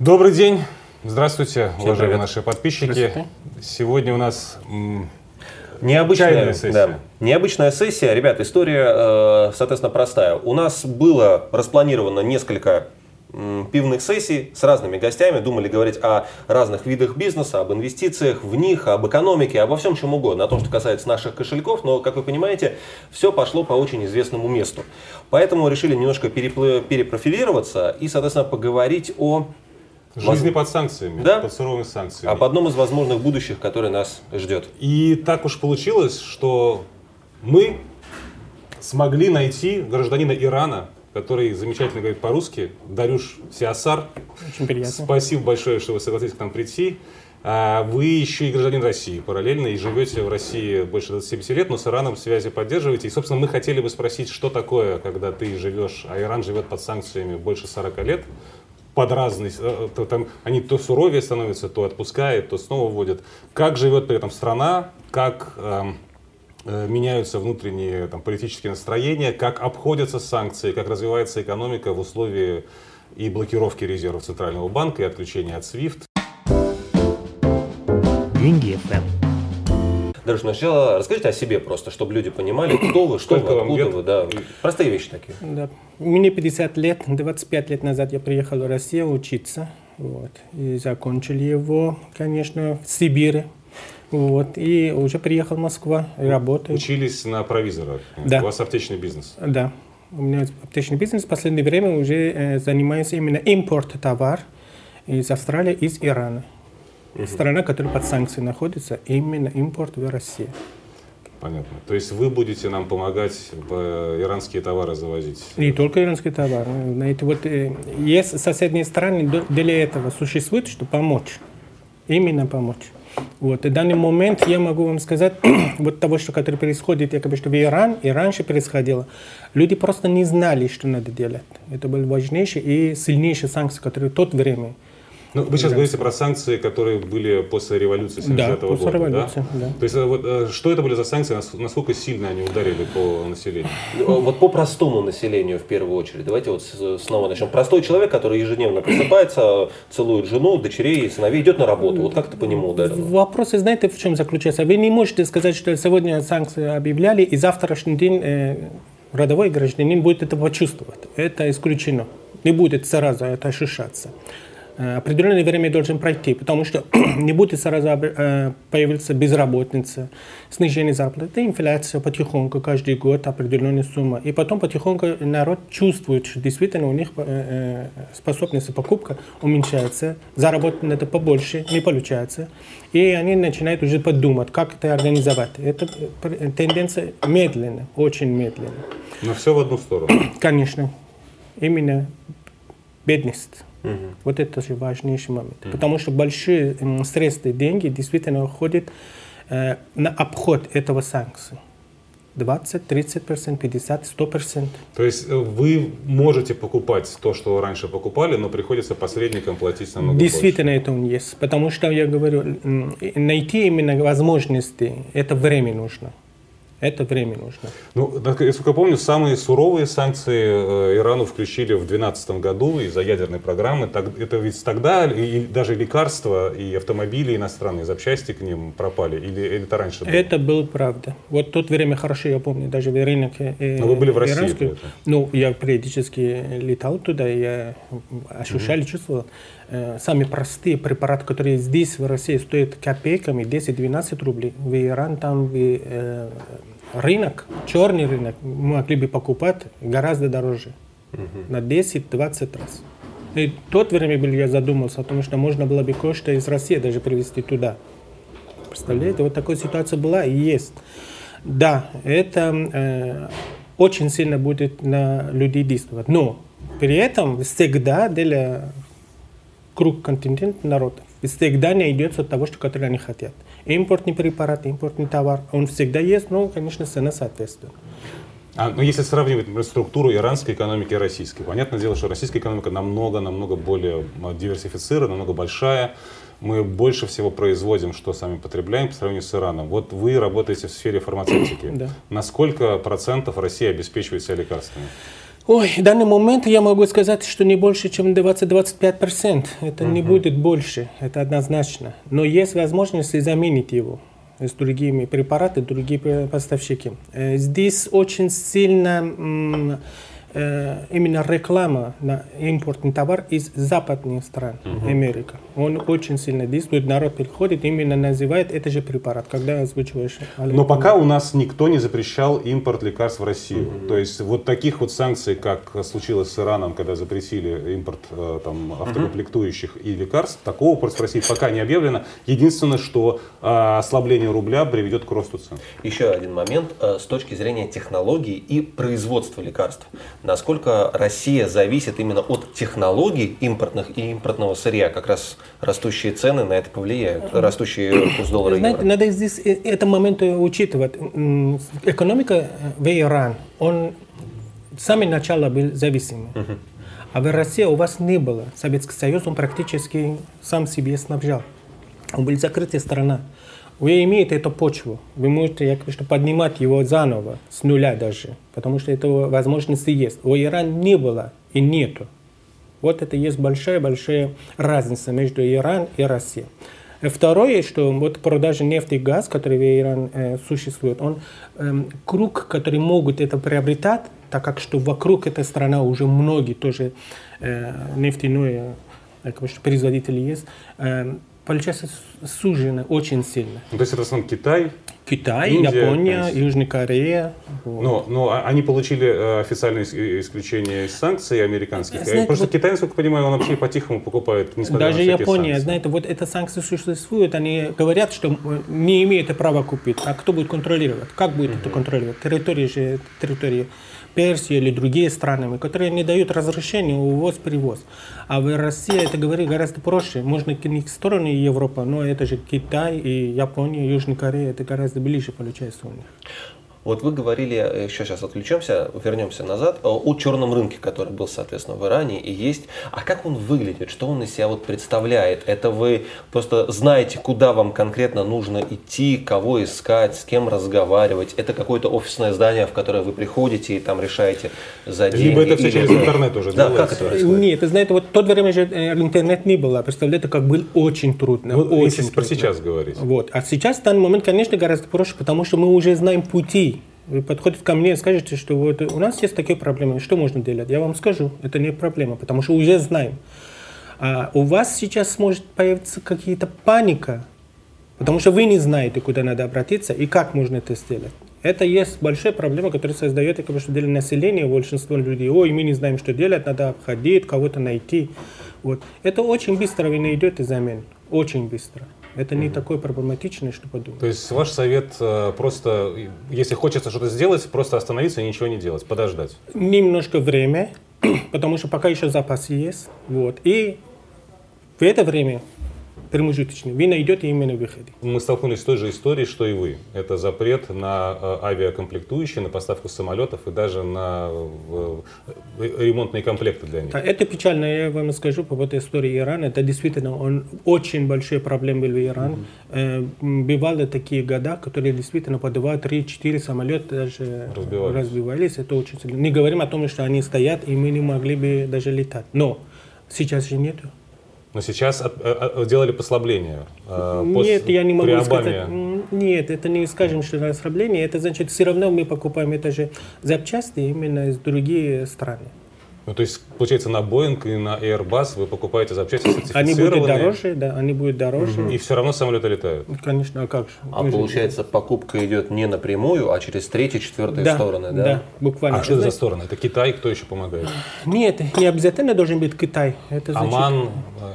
Добрый день. Здравствуйте, Всем уважаемые привет. наши подписчики. Сегодня у нас Необычная сессия. Да. Необычная сессия. Ребят, история, э, соответственно, простая. У нас было распланировано несколько пивных сессий с разными гостями, думали говорить о разных видах бизнеса, об инвестициях в них, об экономике, обо всем чем угодно, о том, что касается наших кошельков, но, как вы понимаете, все пошло по очень известному месту. Поэтому решили немножко перепрофилироваться и, соответственно, поговорить о Жизни под санкциями, да? под суровыми санкциями. Об одном из возможных будущих, которое нас ждет. И так уж получилось, что мы смогли найти гражданина Ирана, который замечательно говорит по-русски, Дарюш Сиасар. Очень приятно. Спасибо большое, что вы согласились к нам прийти. А вы еще и гражданин России параллельно и живете в России больше 27 лет, но с Ираном связи поддерживаете. И, собственно, мы хотели бы спросить, что такое, когда ты живешь, а Иран живет под санкциями больше 40 лет, под разные, э, то, там, они то суровее становятся, то отпускают, то снова вводят. Как живет при этом страна, как эм, э, меняются внутренние там, политические настроения, как обходятся санкции, как развивается экономика в условии и блокировки резервов Центрального банка, и отключения от SWIFT. Деньги FM. Даруш, сначала расскажите о себе просто, чтобы люди понимали, кто вы, что Сколько вы, откуда вы. Да. Простые вещи такие. Да. Мне 50 лет, 25 лет назад я приехал в Россию учиться. Вот. И закончили его, конечно, в Сибири. Вот. И уже приехал в Москву работаю. Учились на провизора? Да. У вас аптечный бизнес? Да. У меня аптечный бизнес. В последнее время уже э, занимаюсь именно импорт товар из Австралии, из Ирана. Угу. Страна, которая под санкцией находится, именно импорт в Россию. Понятно. То есть вы будете нам помогать иранские товары завозить? Не только иранские товары. Знаете, вот э, есть соседние страны для этого существуют, чтобы помочь. Именно помочь. Вот. И в данный момент я могу вам сказать, вот того, что которое происходит, якобы, что в Иран и раньше происходило, люди просто не знали, что надо делать. Это были важнейшие и сильнейшие санкции, которые в то время ну, вы сейчас говорите про санкции, которые были после революции 79 да, после года, революции, да? да? То есть, э, вот, э, что это были за санкции, насколько сильно они ударили по населению? Ну, вот по простому населению в первую очередь. Давайте вот снова начнем. Простой человек, который ежедневно просыпается, целует жену, дочерей, сыновей, идет на работу. Вот как это по нему ударило? Вопрос, знаете, в чем заключается? Вы не можете сказать, что сегодня санкции объявляли, и завтрашний день э, родовой гражданин будет это почувствовать. Это исключено. Не будет сразу это ощущаться. Э, определенное время должен пройти, потому что не будет сразу э, появиться безработица, снижение зарплаты, инфляция потихоньку, каждый год определенная сумма. И потом потихоньку народ чувствует, что действительно у них э, способность покупка уменьшается, заработать надо побольше, не получается. И они начинают уже подумать, как это организовать. Это тенденция медленно, очень медленно. Но все в одну сторону. Конечно. Именно бедность. Угу. Вот это же важнейший момент. Угу. Потому что большие средства, деньги действительно уходят э, на обход этого санкций. 20, 30 50, 100 То есть э, вы можете покупать то, что раньше покупали, но приходится посредникам платить намного Действительно больше. это он есть. Потому что, я говорю, найти именно возможности, это время нужно. Это время нужно. Ну, насколько я помню, самые суровые санкции э, Ирану включили в 2012 году из-за ядерной программы. Это ведь тогда и даже лекарства, и автомобили иностранные, запчасти к ним пропали? Или, или это раньше было? Это было правда. Вот тот время хорошо, я помню, даже в рынке э, Но вы были в России? Ну, я периодически летал туда, я ощущал, угу. чувствовал. Э, самые простые препараты, которые здесь в России стоят копейками, 10-12 рублей. В Иран там в, э, рынок, черный рынок, мы могли бы покупать гораздо дороже. Угу. На 10-20 раз. И в то время я задумался о том, что можно было бы кое-что из России даже привезти туда. Представляете, вот такая ситуация была и есть. Да, это э, очень сильно будет на людей действовать. Но при этом всегда для круг континента народов. Всегда найдется того, что которые они хотят. Импортный препарат, импортный товар, он всегда есть, но, конечно, цена соответствует. А, ну, если сравнивать например, структуру иранской экономики и российской, понятное дело, что российская экономика намного-намного более а, диверсифицирована, намного большая. Мы больше всего производим, что сами потребляем по сравнению с Ираном. Вот вы работаете в сфере фармацевтики. Да. На сколько процентов Россия обеспечивает себя лекарствами? Ой, в данный момент я могу сказать, что не больше, чем 20-25%. Это угу. не будет больше, это однозначно. Но есть возможность заменить его с другими препаратами, другие поставщики. Э, здесь очень сильно именно реклама на импортный товар из западных стран, угу. Америка. Он очень сильно действует, народ переходит, именно называет это же препарат, когда озвучиваешь. Но пока у нас никто не запрещал импорт лекарств в Россию. Угу. То есть вот таких вот санкций, как случилось с Ираном, когда запретили импорт э, там, автокомплектующих угу. и лекарств, такого просто в России пока не объявлено. Единственное, что э, ослабление рубля приведет к росту цен. Еще один момент с точки зрения технологий и производства лекарств насколько Россия зависит именно от технологий импортных и импортного сырья, как раз растущие цены на это повлияют, растущий курс доллара Знаете, евро. Надо здесь э, этот момент учитывать. Экономика в Иран, он с самого начала был зависимый. Угу. А в России у вас не было. Советский Союз, он практически сам себе снабжал. Он был закрытая страна. Вы имеете эту почву, вы можете, я говорю, что поднимать его заново, с нуля даже, потому что этого возможности есть. У Ирана не было и нету. Вот это есть большая-большая разница между Ираном и Россией. Второе, что вот продажа нефти и газ, который в Иране э, существует, он э, круг, который могут это приобретать, так как что вокруг этой страны уже многие тоже э, нефтяные э, производители есть, э, получается сужено очень сильно. Ну, то есть это в основном Китай? Китай, Индия, Япония, есть... Южная Корея. Вот. Но, но а, они получили э, официальное исключение из санкций американских. Знаете, Просто вот... Китай, насколько я понимаю, он вообще по-тихому покупает, несмотря Даже на Япония, санкции. знаете, вот эта санкция существует, они говорят, что не имеют права купить. А кто будет контролировать? Как будет угу. это контролировать? Территория же территория Персия или другие страны, которые не дают разрешения увоз-привоз. А в России это говорит гораздо проще. Можно к них стороны Европа, но это же Китай и Япония, Южная Корея, это гораздо ближе получается у них. Вот вы говорили, еще сейчас отключимся, вернемся назад, о черном рынке, который был, соответственно, в Иране и есть. А как он выглядит, что он из себя вот представляет? Это вы просто знаете, куда вам конкретно нужно идти, кого искать, с кем разговаривать? Это какое-то офисное здание, в которое вы приходите и там решаете за деньги? Либо это все через интернет уже Да, как это происходит? Нет, знаете, вот в то время же э, интернет не было. Представляете, как было очень трудно. Вот, очень если трудно. про сейчас говорить. Вот. А сейчас в данный момент, конечно, гораздо проще, потому что мы уже знаем пути вы подходите ко мне и скажете, что вот у нас есть такие проблемы, что можно делать? Я вам скажу, это не проблема, потому что уже знаем. А у вас сейчас может появиться какие-то паника, потому что вы не знаете, куда надо обратиться и как можно это сделать. Это есть большая проблема, которая создает, как бы, что для населения, большинство людей, ой, мы не знаем, что делать, надо обходить, кого-то найти. Вот. Это очень быстро вы найдете замену, очень быстро. Это не такое проблематичное, что подумать. То есть ваш совет э, просто, если хочется что-то сделать, просто остановиться и ничего не делать, подождать? Немножко время, потому что пока еще запас есть. Вот. И в это время промежуточный, вы найдете именно выходы. Мы столкнулись с той же историей, что и вы. Это запрет на э, авиакомплектующие, на поставку самолетов и даже на э, ремонтные комплекты для них. это печально, я вам скажу по этой истории Ирана. Это действительно он, очень большие проблемы был в Иране. Mm-hmm. Бывали такие года, которые действительно по 2-3-4 самолета даже разбивались. разбивались. Это очень сильно. Не говорим о том, что они стоят, и мы не могли бы даже летать. Но сейчас же нету. Но сейчас от, от, от, делали послабление. Э, Нет, я не могу сказать. Нет, это не скажем, что ослабление. Это значит, все равно мы покупаем это же запчасти именно из других стран. Ну, то есть, получается, на Boeing и на Airbus вы покупаете запчасти сертифицированные? Они будут дороже, да, они будут дороже. И все равно самолеты летают? Конечно, а как же? А Мы получается, же... покупка идет не напрямую, а через третьи, четвертые да, стороны, да? Да, буквально. А что это за стороны? Это Китай, кто еще помогает? Нет, не обязательно должен быть Китай. Это значит... Оман,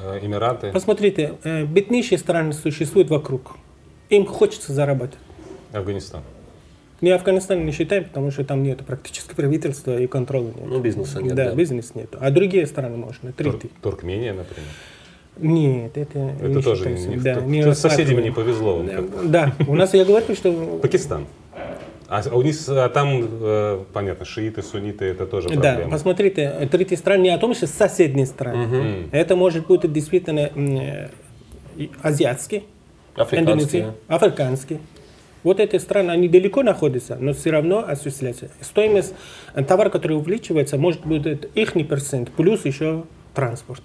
э, Эмираты? Посмотрите, э, беднейшие страны существуют вокруг. Им хочется зарабатывать. Афганистан? Не Афганистан не считаем, потому что там нет практически правительства и контроля нет. Ну, бизнеса нет. Да, да. бизнес нет. А другие страны можно. Тур, Туркмения, например. Нет, это, это не тоже не, да, не с соседями не повезло. Да, у нас я говорю, что... Пакистан. А у них а там, э, понятно, шииты, сунниты, это тоже проблема. Да, посмотрите, третьи страны не о том, что соседние страны. Угу. Это может быть действительно э, азиатский, африканский, африканский Вот эти страны, они далеко находятся, но все равно осуществляются. Стоимость товара, который увеличивается, может быть их процент, плюс еще транспорт.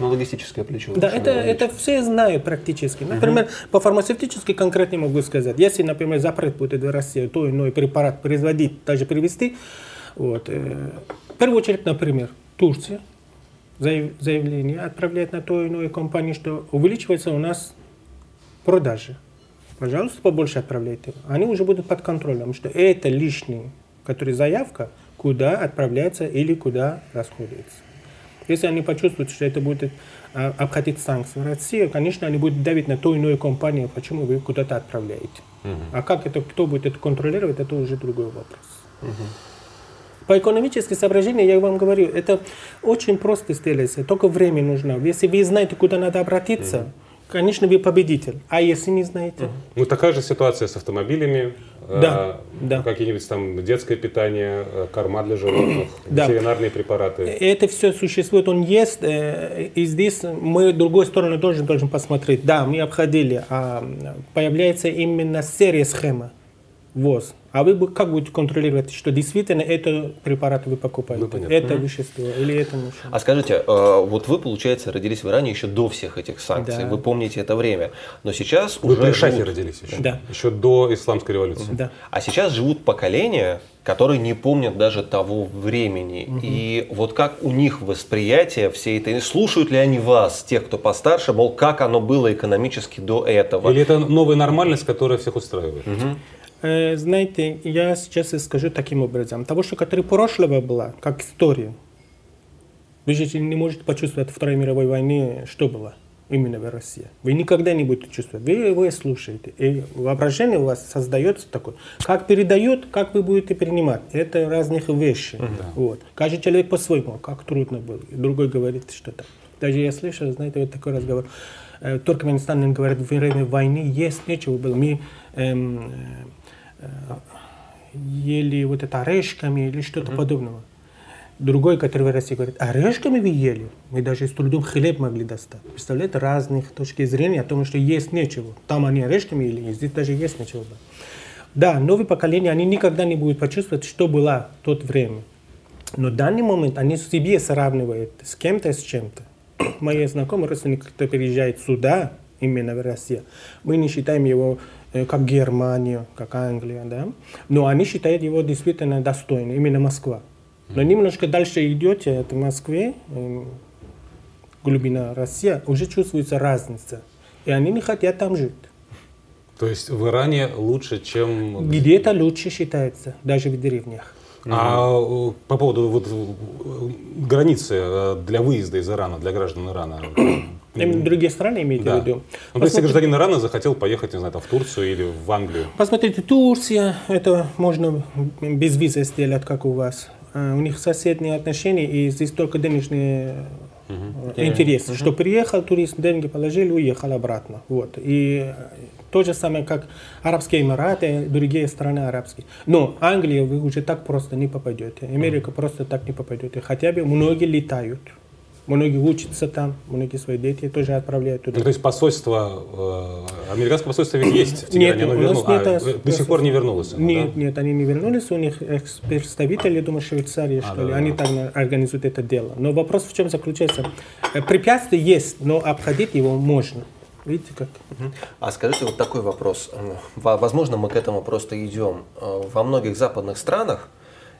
Ну, логистическое плечо. Да, это, это все знают практически. Например, угу. по фармацевтически конкретно могу сказать. Если, например, запрет будет в России то иной препарат производить, даже привезти, вот, э, в первую очередь, например, Турция заявление отправляет на ту иную компанию, что увеличивается у нас продажи. Пожалуйста, побольше отправляйте. Они уже будут под контролем, что это лишний, который заявка, куда отправляется или куда расходуется. Если они почувствуют, что это будет а, обходить санкции России, конечно, они будут давить на ту иную компанию, почему вы куда-то отправляете. Угу. А как это, кто будет это контролировать, это уже другой вопрос. Угу. По экономическим соображениям, я вам говорю, это очень просто сделается, только время нужно. Если вы знаете, куда надо обратиться, угу конечно, вы победитель. А если не знаете? Ну, такая же ситуация с автомобилями. Да, э, да. Какие-нибудь там детское питание, э, корма для животных, да. ветеринарные препараты. Это все существует, он есть. Э, и здесь мы другой сторону тоже должен посмотреть. Да, мы обходили, а появляется именно серия схема ВОЗ. А вы как будете контролировать, что действительно это препарат вы покупаете, ну, это mm вещество или это мужчина? А скажите, э, вот вы, получается, родились в Иране еще до всех этих санкций, да. вы помните это время, но сейчас вы уже при Шахе живут... родились еще, да. еще до исламской революции. Да. А сейчас живут поколения, которые не помнят даже того времени. Угу. И вот как у них восприятие всей этой... Слушают ли они вас, тех, кто постарше, мол, как оно было экономически до этого? Или это новая нормальность, которая всех устраивает? Угу. Э, знаете, я сейчас скажу таким образом. Того, что который прошлого была, как история. Вы же не можете почувствовать Второй мировой войны, что было именно в России. Вы никогда не будете чувствовать. Вы его слушаете. И воображение у вас создается такое. Как передает, как вы будете принимать. Это разных вещи. Да. Вот. Каждый человек по-своему. Как трудно было. Другой говорит что-то. Даже я слышал, знаете, вот такой разговор. Э, Туркменистан говорит, в время войны есть нечего было. Мы эм, ели вот это орешками или что-то mm-hmm. подобного. Другой, который в России говорит, орешками вы ели? Мы даже с трудом хлеб могли достать. Представляете, разных точки зрения о том, что есть нечего. Там они орешками ели, здесь даже есть нечего. Да, новые поколения, они никогда не будут почувствовать, что было в тот время. Но в данный момент они себе сравнивают с кем-то, с чем-то. Мои знакомые родственники, кто переезжает сюда, именно в Россию, мы не считаем его Э, как Германия, как Англия, да. Но они считают его действительно достойным, именно Москва. Но немножко дальше идете от Москвы, э, глубина России, уже чувствуется разница. И они не хотят там жить. То есть в Иране лучше, чем... Где-то лучше считается, даже в деревнях. А э, по поводу вот границы для выезда из Ирана, для граждан Ирана, Именно другие страны имеете да. в виду? Ну, если гражданин Ирана захотел поехать, не знаю, там, в Турцию или в Англию. Посмотрите, Турция, это можно без визы сделать, как у вас. А, у них соседние отношения, и здесь только денежные угу. интересы. Угу. Что приехал турист, деньги положили, уехал обратно. Вот. И то же самое, как Арабские Эмираты, другие страны арабские. Но Англия вы уже так просто не попадете. Америка просто так не попадете. Хотя бы многие летают. Многие учатся там, многие свои дети тоже отправляют туда. Ну, то есть посольство, э, американское посольство ведь есть в Тегеране, нет, оно верну... нет, а, до сих пор не вернулось? Оно, нет, да? нет, они не вернулись, у них представители, я думаю, Швейцарии, а, что да, ли, да. они там организуют это дело. Но вопрос в чем заключается? Э, препятствие есть, но обходить его можно. Видите как? А скажите вот такой вопрос. Возможно, мы к этому просто идем. Э, во многих западных странах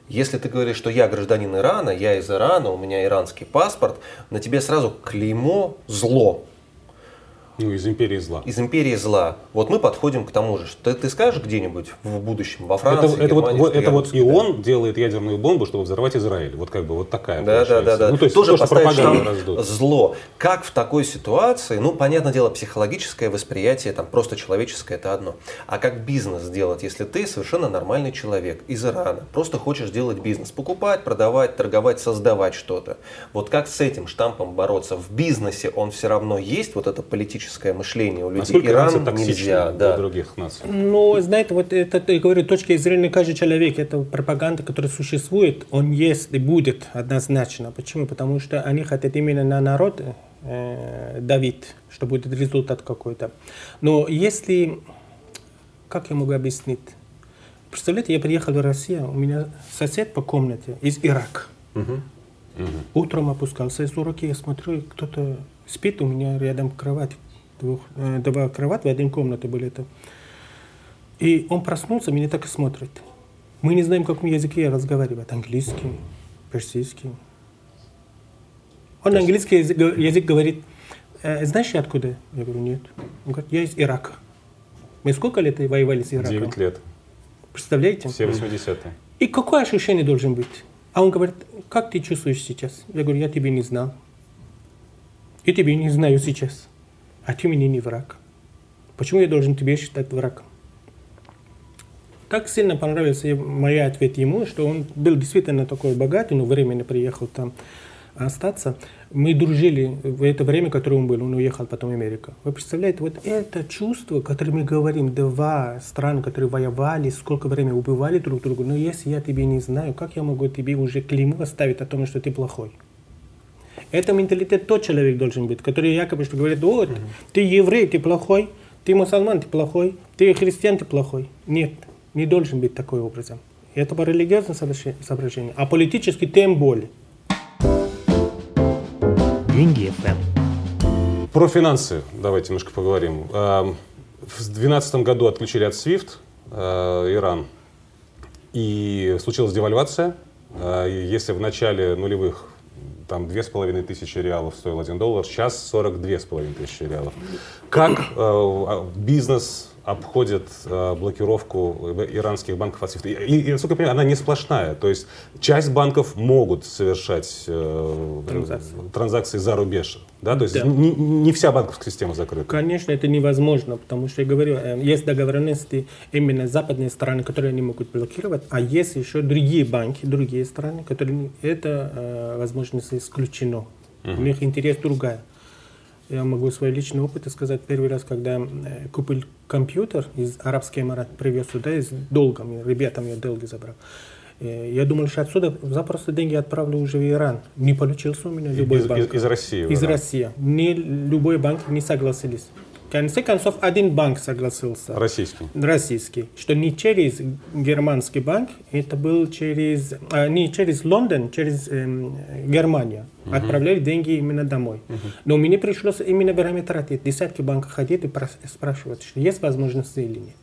если ты говоришь, что я гражданин Ирана, я из Ирана, у меня иранский паспорт, на тебе сразу клеймо зло. Ну, из империи зла. Из империи зла. Вот мы подходим к тому же. Что ты, ты скажешь где-нибудь в будущем, во Франции, это, это Германии, вот, это вот и он делает ядерную бомбу, чтобы взорвать Израиль. Вот как бы вот такая Да, да, да, да. Ну, то есть Тоже то, пропаганда раздут. зло. Как в такой ситуации, ну, понятное дело, психологическое восприятие, там, просто человеческое, это одно. А как бизнес сделать, если ты совершенно нормальный человек из Ирана, просто хочешь делать бизнес, покупать, продавать, торговать, создавать что-то. Вот как с этим штампом бороться? В бизнесе он все равно есть, вот это политическое критическое мышление у людей. Насколько Иран нельзя да. для других наций? Ну, знаете, вот это, я говорю, точки зрения каждый человек, это пропаганда, которая существует, он есть и будет однозначно. Почему? Потому что они хотят именно на народ э, давить, что будет результат какой-то. Но если как я могу объяснить? Представляете, я приехал в Россию, у меня сосед по комнате из Ирака. Угу. Утром опускался из уроки, я смотрю, кто-то спит у меня рядом кровать. Двух, э, два кровати в одной комнате были это. И он проснулся, меня так и смотрит. Мы не знаем, каком языке разговаривать. Английский, персидский. Он на английский язык, язык говорит, э, знаешь, я откуда? Я говорю, нет. Он говорит, я из Ирака. Мы сколько лет воевали с Ираком? Девять лет. Представляете? Все 80-е. И какое ощущение должен быть? А он говорит, как ты чувствуешь сейчас? Я говорю, я тебя не знал. Я тебя не знаю сейчас. А ты мне не враг. Почему я должен тебе считать врагом? Так сильно понравился мой ответ ему, что он был действительно такой богатый, но временно приехал там остаться. Мы дружили в это время, которое он был, он уехал потом в Америку. Вы представляете, вот это чувство, которое мы говорим, два страны, которые воевали, сколько времени убивали друг друга, но если я тебе не знаю, как я могу тебе уже клейму оставить о том, что ты плохой? Это менталитет тот человек должен быть, который якобы что говорит, вот, mm-hmm. ты еврей, ты плохой, ты мусульман, ты плохой, ты христиан, ты плохой. Нет, не должен быть такой образом. Это по религиозному соображению, а политически тем более. Деньги FM. Про финансы давайте немножко поговорим. В 2012 году отключили от SWIFT э, Иран, и случилась девальвация. Э, если в начале нулевых там две с половиной тысячи реалов стоил один доллар, сейчас сорок две с половиной тысячи реалов. Как э, а, бизнес обходит э, блокировку иранских банков от SWIFT. И, и, насколько я понимаю, она не сплошная. То есть часть банков могут совершать э, транзакции. транзакции за рубеж. Да? То есть да. Не, не вся банковская система закрыта. Конечно, это невозможно, потому что я говорю, э, есть договоренности именно западные страны, которые они могут блокировать, а есть еще другие банки, другие страны, которые это э, возможность исключено. Угу. У них интерес другая. Я могу свой личный опыт сказать. Первый раз, когда э, купил компьютер из Арабских Эмират, привез сюда с долгами, ребятам я долги забрал. Э, я думал, что отсюда запросто деньги отправлю уже в Иран. Не получился у меня любой из, банк. Из, из России? Из России. Не, любой банк не согласились. В конце концов, один банк согласился. Российский? Российский. Что не через германский банк, это был через, а, не через Лондон, через эм, Германию. Угу. Отправляли деньги именно домой. Угу. Но мне пришлось именно время тратить. Десятки банков ходить и спрашивать, что есть возможность или нет.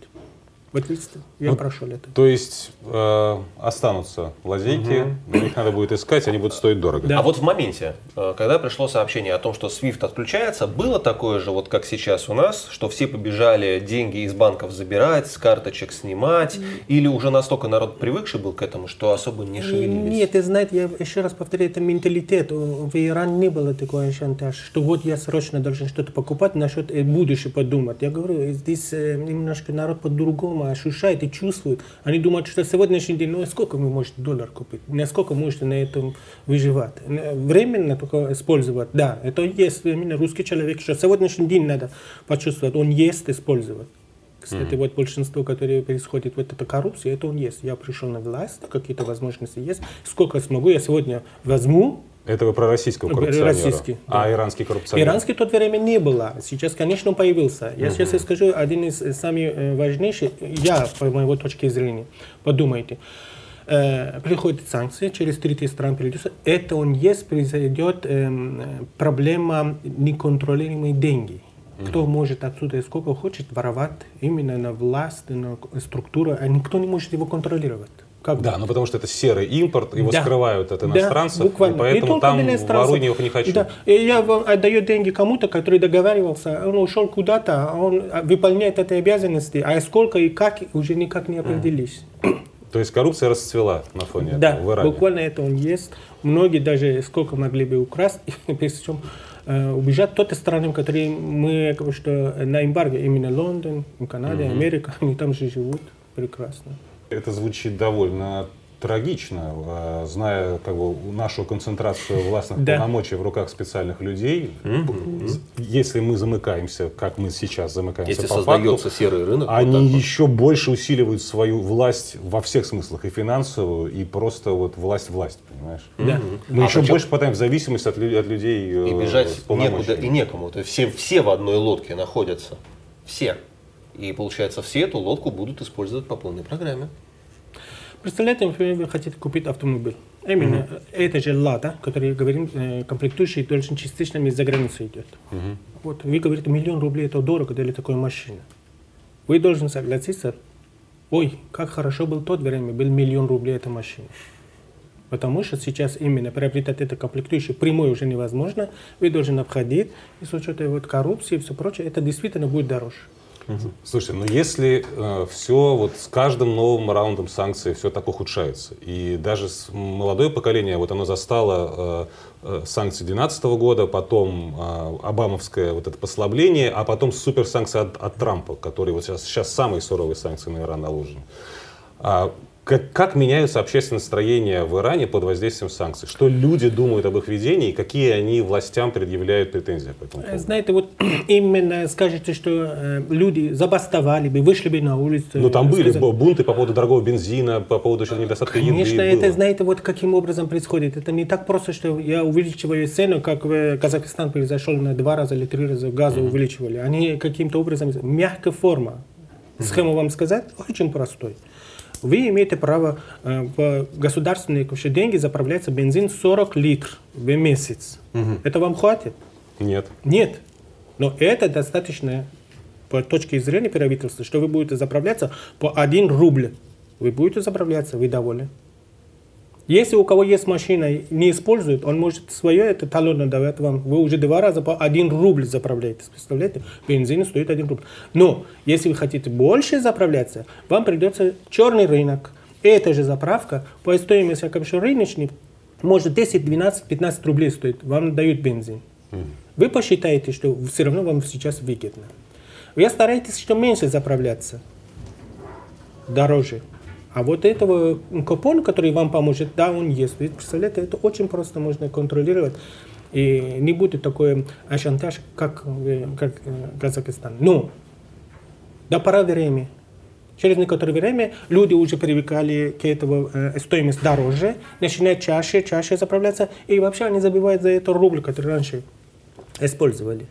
Вот видите, я ну, прошел это. То есть э, останутся лазейки, угу. но их надо будет искать, они будут стоить дорого. Да. А вот в моменте, э, когда пришло сообщение о том, что SWIFT отключается, было такое же, вот как сейчас у нас, что все побежали деньги из банков забирать, с карточек снимать, mm. или уже настолько народ привыкший был к этому, что особо не шевелились? Нет, ты знаешь, я еще раз повторяю, это менталитет. В Иране не было такой шантаж, что вот я срочно должен что-то покупать, насчет э, будущего подумать. Я говорю, здесь э, немножко народ по-другому ощущает и чувствует. Они думают, что сегодняшний день, ну сколько вы можете доллар купить, насколько можете на этом выживать. Временно только использовать, да, это есть именно русский человек, что сегодняшний день надо почувствовать, он есть использовать. Кстати, mm-hmm. вот большинство, которое происходит, вот эта коррупция, это он есть. Я пришел на власть, какие-то возможности есть. Сколько смогу, я сегодня возьму, это вы про российского коррупционера? Российский. А иранский коррупционер? Иранский в то время не было. Сейчас, конечно, он появился. Я угу. сейчас скажу один из самых э, важнейших, я, по моей точке зрения, подумайте. Э, приходят санкции, через третий стран придется. Это он есть, произойдет э, проблема неконтролируемой деньги. Кто может отсюда и сколько хочет воровать именно на власть, на структуру, а никто не может его контролировать. Как да, ну потому что это серый импорт, его да. скрывают от иностранцев, да, буквально. и поэтому там воруй его не хочу. Да. И я отдаю деньги кому-то, который договаривался, он ушел куда-то, а он выполняет эти обязанности, а сколько и как уже никак не определились. То есть коррупция расцвела на фоне да, этого в Иране? буквально это он есть. Многие даже сколько могли бы украсть, причем э, убежать тот странам, которые мы, что на эмбарго, именно Лондон, Канада, угу. Америка, они там же живут прекрасно. Это звучит довольно трагично, а, зная как бы, нашу концентрацию властных да. полномочий в руках специальных людей. Mm-hmm. Если мы замыкаемся, как мы сейчас замыкаемся Если по создается факту, серый рынок, они вот еще больше усиливают свою власть во всех смыслах, и финансовую, и просто вот власть-власть, понимаешь? Да. Мы а еще больше попадаем в зависимость от, от людей И э, бежать некуда и некому. То есть все, все в одной лодке находятся. Все. И получается, все эту лодку будут использовать по полной программе. Представляете, например, вы хотите купить автомобиль. Именно mm-hmm. это же лада, который говорим, э, комплектующий должен частично из-за границы идет. Mm-hmm. Вот вы говорите, миллион рублей это дорого для такой машины. Вы должны согласиться, ой, как хорошо был тот время, был миллион рублей эта машина. Потому что сейчас именно приобретать это комплектующее прямой уже невозможно. Вы должны обходить, и с учетом вот коррупции и все прочее, это действительно будет дороже. Слушайте, но если э, все вот с каждым новым раундом санкций все так ухудшается, и даже с молодое поколение, вот оно застало э, э, санкции 2012 года, потом э, обамовское вот это послабление, а потом суперсанкции от, от Трампа, которые вот сейчас, сейчас самые суровые санкции на Иран наложены. А как, как меняются общественные настроения в Иране под воздействием санкций? Что люди думают об их ведении и какие они властям предъявляют претензии по этому поводу? Знаете, вот именно скажете, что э, люди забастовали бы, вышли бы на улицу. Ну там были сказали... бунты по поводу дорогого бензина, по поводу что недостатка Конечно, еды. Конечно, это, знаете, вот каким образом происходит. Это не так просто, что я увеличиваю цену, как в Казахстан произошел на два раза или три раза газу mm-hmm. увеличивали. Они каким-то образом, мягкая форма. Схему mm-hmm. вам сказать очень простой вы имеете право э, в государственные деньги заправляться бензин 40 литров в месяц. Угу. Это вам хватит? Нет. Нет. Но это достаточно по точке зрения правительства, что вы будете заправляться по 1 рубль. Вы будете заправляться, вы довольны. Если у кого есть машина не использует, он может свое это талон давать вам. Вы уже два раза по 1 рубль заправляете. Представляете? Бензин стоит 1 рубль. Но если вы хотите больше заправляться, вам придется черный рынок. Эта же заправка по стоимости, как еще рыночный, может 10, 12, 15 рублей стоит. Вам дают бензин. Вы посчитаете, что все равно вам сейчас выгодно. Вы стараетесь что меньше заправляться. Дороже. А вот этого купона, который вам поможет, да, он есть. Ведь, представляете, это очень просто можно контролировать. И не будет такой шантаж, как, как э, Казахстан. Но до пора времени, через некоторое время люди уже привыкали к этому, э, стоимость дороже, начинают чаще, чаще заправляться, и вообще они забивают за это рубль, который раньше использовали.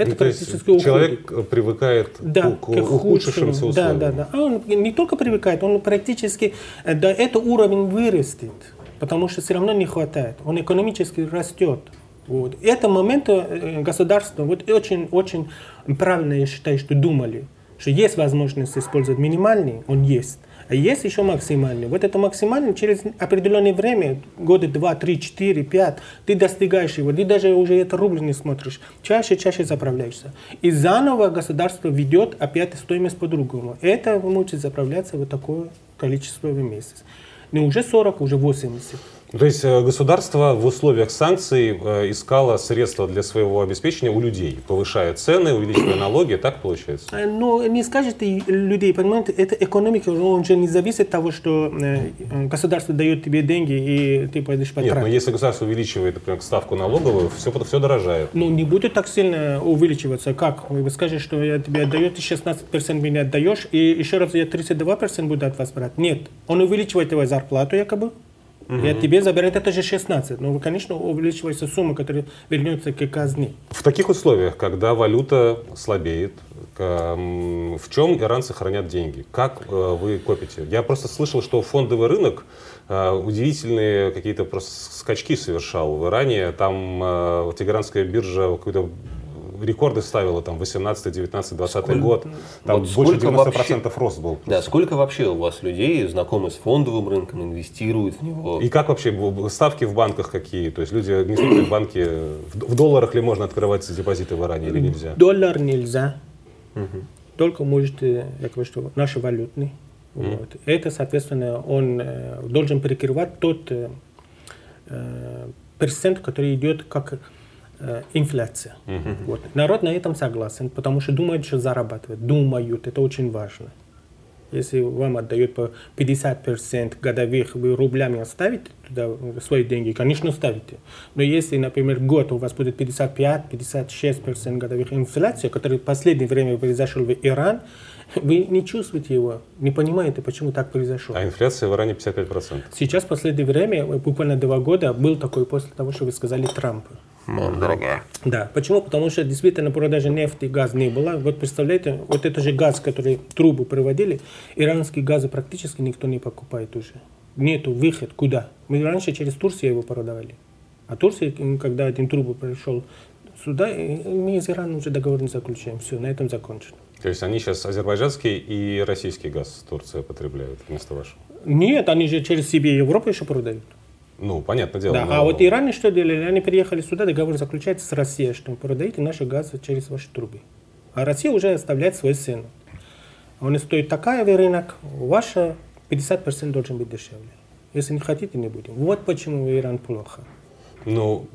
Это уходит. Человек привыкает да, к, к ухудшившимся условиям. Да, да, да. А он не только привыкает, он практически э, до этого уровень вырастет, потому что все равно не хватает. Он экономически растет. Вот. Это момент э, государства вот очень, очень правильно, я считаю, что думали, что есть возможность использовать минимальный, он есть. А есть еще максимальный. Вот это максимальный через определенное время, года 2, 3, 4, 5, ты достигаешь его, ты даже уже это рубль не смотришь. Чаще, чаще заправляешься. И заново государство ведет опять стоимость по-другому. Это может заправляться вот такое количество в месяц. Не уже 40, уже 80. То есть э, государство в условиях санкций э, искало средства для своего обеспечения у людей, повышая цены, увеличивая налоги, так получается? Э, ну, не скажете людей, понимаете, это экономика, он же не зависит от того, что государство дает тебе деньги, и ты пойдешь потратить. Нет, но если государство увеличивает, например, ставку налоговую, все, все дорожает. Ну, не будет так сильно увеличиваться. Как? Вы скажете, что я тебе отдаю, ты 16% мне отдаешь, и еще раз я 32% буду от вас брать. Нет, он увеличивает твою зарплату якобы, Угу. И от тебе забирает это же 16. Но, конечно, увеличивается сумма, которая вернется к казне. В таких условиях, когда валюта слабеет, в чем иранцы хранят деньги? Как э, вы копите? Я просто слышал, что фондовый рынок э, удивительные какие-то просто скачки совершал в Иране. Там э, Тегеранская биржа какой-то рекорды ставила там 18, 19, 20 сколько, год. Там вот больше 90% вообще, рост был. Просто. Да, сколько вообще у вас людей знакомы с фондовым рынком, инвестируют в него? И как вообще ставки в банках какие? То есть люди несут ли банки, в долларах ли можно открывать депозиты в Иране или нельзя? Доллар нельзя. Угу. Только может, я говорю, что наши валютные. Mm. Вот. Это, соответственно, он э, должен перекрывать тот э, э процент, который идет как Э, инфляция. Угу. Вот. Народ на этом согласен, потому что думают, что зарабатывают. Думают, это очень важно. Если вам отдают по 50% годовых, вы рублями оставите туда свои деньги, конечно, ставите. Но если, например, год у вас будет 55-56% годовых инфляции, которая в последнее время произошел в Иран, вы не чувствуете его, не понимаете, почему так произошло. А инфляция в Иране 55%? Сейчас, в последнее время, буквально два года, был такой после того, что вы сказали Трампа. Дорогая. Да. Почему? Потому что действительно продажи нефти и газ не было. Вот представляете, вот это же газ, который трубы приводили, иранские газы практически никто не покупает уже. Нету выход. Куда? Мы раньше через Турцию его продавали. А Турция, когда один трубы пришел сюда, мы из Ирана уже договор не заключаем. Все, на этом закончено. То есть они сейчас азербайджанский и российский газ Турция потребляют вместо вашего? Нет, они же через себе Европу еще продают. Ну, понятное дело. Да, но... а вот Иране что делали? Они приехали сюда, договор заключается с Россией, что вы продаете наши газы через ваши трубы. А Россия уже оставляет свою цену. Он стоит такая в рынок, ваша 50% должен быть дешевле. Если не хотите, не будем. Вот почему Иран плохо. Ну,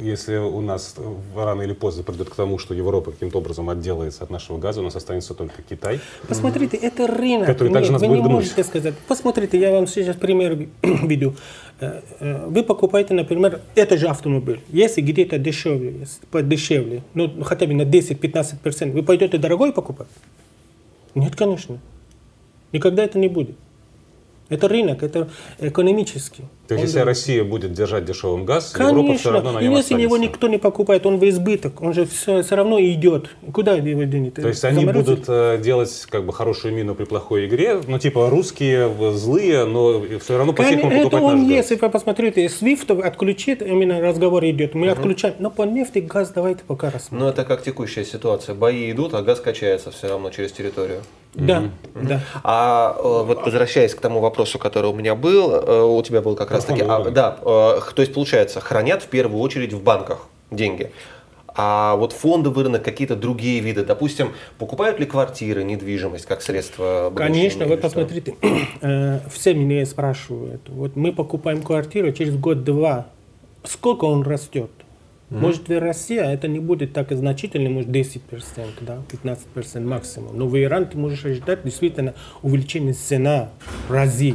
если у нас рано или поздно придет к тому, что Европа каким-то образом отделается от нашего газа, у нас останется только Китай. Посмотрите, это рынок. Который Нет, также нас вы будет не гнуть. можете сказать. Посмотрите, я вам сейчас пример веду. Э, э, Вы покупаете, например, это же автомобиль. Если где-то дешевле, подешевле, ну хотя бы на 10-15%, вы пойдете дорогой покупать? Нет, конечно. Никогда это не будет. Это рынок, это экономический. То есть, Он если должен- Россия будет держать дешевым газ, Европа все равно Конечно. на И нем если его никто не покупает, он в избыток, он же все, все равно идет. Куда его денет? То есть они будут э, делать как бы хорошую мину при плохой игре, ну типа русские злые, но все равно по-тихому Конечно, это покупать он наш газ. есть, если вы посмотрите, SWIFT отключит, именно разговор идет, мы отключаем, но по нефти газ давайте пока рассмотрим. Ну, это как текущая ситуация. Бои идут, а газ качается все равно через территорию. Да, да. А э, вот возвращаясь к тому вопросу, который у меня был, э, у тебя был как раз таки, фондовый а, да, э, то есть получается, хранят в первую очередь в банках деньги. А вот фондовый рынок, какие-то другие виды, допустим, покупают ли квартиры, недвижимость как средство Конечно, вы посмотрите, э, все меня спрашивают, вот мы покупаем квартиру через год-два, сколько он растет? Может, в России это не будет так значительно, может 10%, да, 15% максимум. Но в Иран ты можешь ожидать действительно увеличение цена в разы.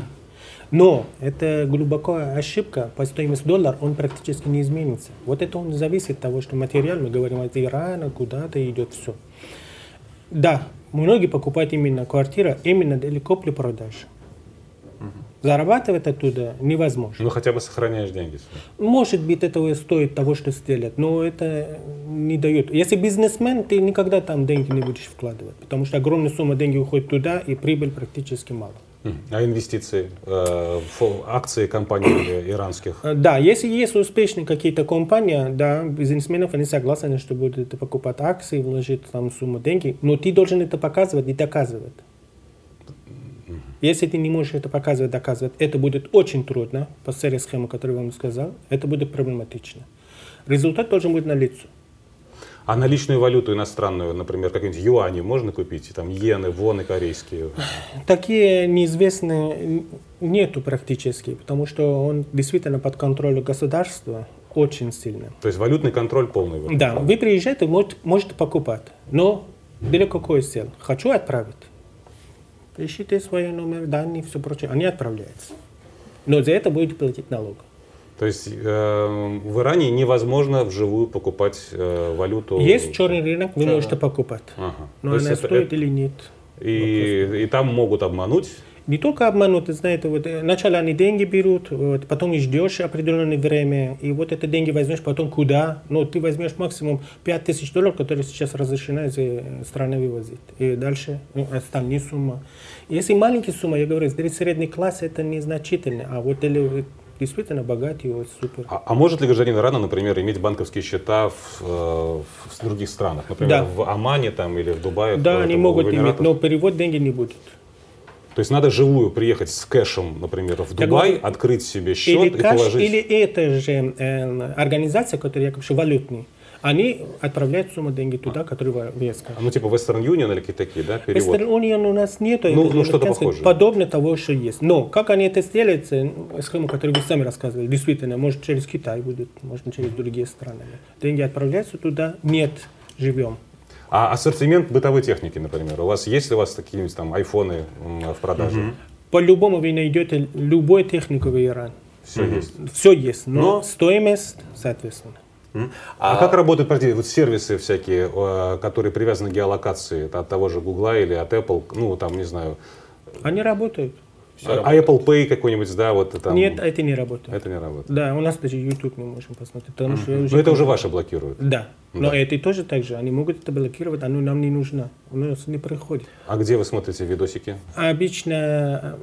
Но это глубокая ошибка. По стоимости доллара он практически не изменится. Вот это он зависит от того, что материал, мы говорим от Ирана, куда-то идет все. Да, многие покупают именно квартиру, именно далеко при продаже. Зарабатывать оттуда невозможно. Ну хотя бы сохраняешь деньги. свои. Может быть, этого и стоит того, что сделать, но это не дает. Если бизнесмен, ты никогда там деньги не будешь вкладывать, потому что огромная сумма денег уходит туда, и прибыль практически мало. А инвестиции, э, фо- акции компаний иранских? Э, Да, если есть успешные какие-то компании, да, бизнесменов, они согласны, что будут покупать акции, вложить там сумму денег, но ты должен это показывать и доказывать. Если ты не можешь это показывать, доказывать, это будет очень трудно, по серии схемы, которую я вам сказал, это будет проблематично. Результат должен быть налицо. А наличную валюту иностранную, например, какие-нибудь юани можно купить? Там иены, воны корейские. Такие неизвестные нету практически, потому что он действительно под контролем государства очень сильно. То есть валютный контроль полный. в этом. Да, вы приезжаете, можете, можете покупать, но для какой цели? Хочу отправить. Пишите свой номер, данные, все прочее. Они отправляются. Но за это будете платить налог. То есть э, в Иране невозможно вживую покупать э, валюту. Есть черный рынок, вы можете покупать. Ага. Но То она это- стоит это- или нет. и, и там могут обмануть. Не только обманут, знаете, вот э, сначала они деньги берут, вот, потом и ждешь определенное время, и вот эти деньги возьмешь потом куда? Ну, ты возьмешь максимум 5000 долларов, которые сейчас разрешено из э, страны вывозить. И дальше ну, остальные суммы. Если маленькие суммы, я говорю, для средний класс это незначительно, а вот или действительно богатые, вот супер. А, а может ли гражданин Ирана, например, иметь банковские счета в, э, в других странах? Например, Да. в Омане там, или в Дубае? Да, в- они в могут иметь, но перевод деньги не будет. То есть надо живую приехать с кэшем, например, в Дубай, говорю, открыть себе счет Или и кэш, положить. или это же э, организация, которая якобы валютные, они отправляют сумму деньги туда, которые в ВСК. Ну, типа Western Union или какие-то такие, да, перевод? Western Union у нас нет, Ну, ну, что-то похожее. подобное того, что есть. Но как они это сделают, э, схему, которую вы сами рассказывали, действительно, может через Китай будет, может через другие страны. Деньги отправляются туда, нет, живем. А ассортимент бытовой техники, например, у вас есть ли у вас какие-нибудь там айфоны в продаже? По-любому вы найдете любую технику в Иран. Все есть. Все есть, но, Но- стоимость, соответственно. М? А, как работают простите, вот сервисы всякие, э, которые привязаны к геолокации, это от того же Гугла или от Apple, ну там, не знаю, Они работают. Все а, а Apple Pay какой-нибудь, да, вот там... Нет, это не работает. Это не работает. Да, у нас даже YouTube не можем посмотреть. Потому что уже... Но это уже ваши блокируют. Да. да. Но это тоже так же. Они могут это блокировать, оно нам не нужно. У нас не проходит. А где вы смотрите видосики? Обычно,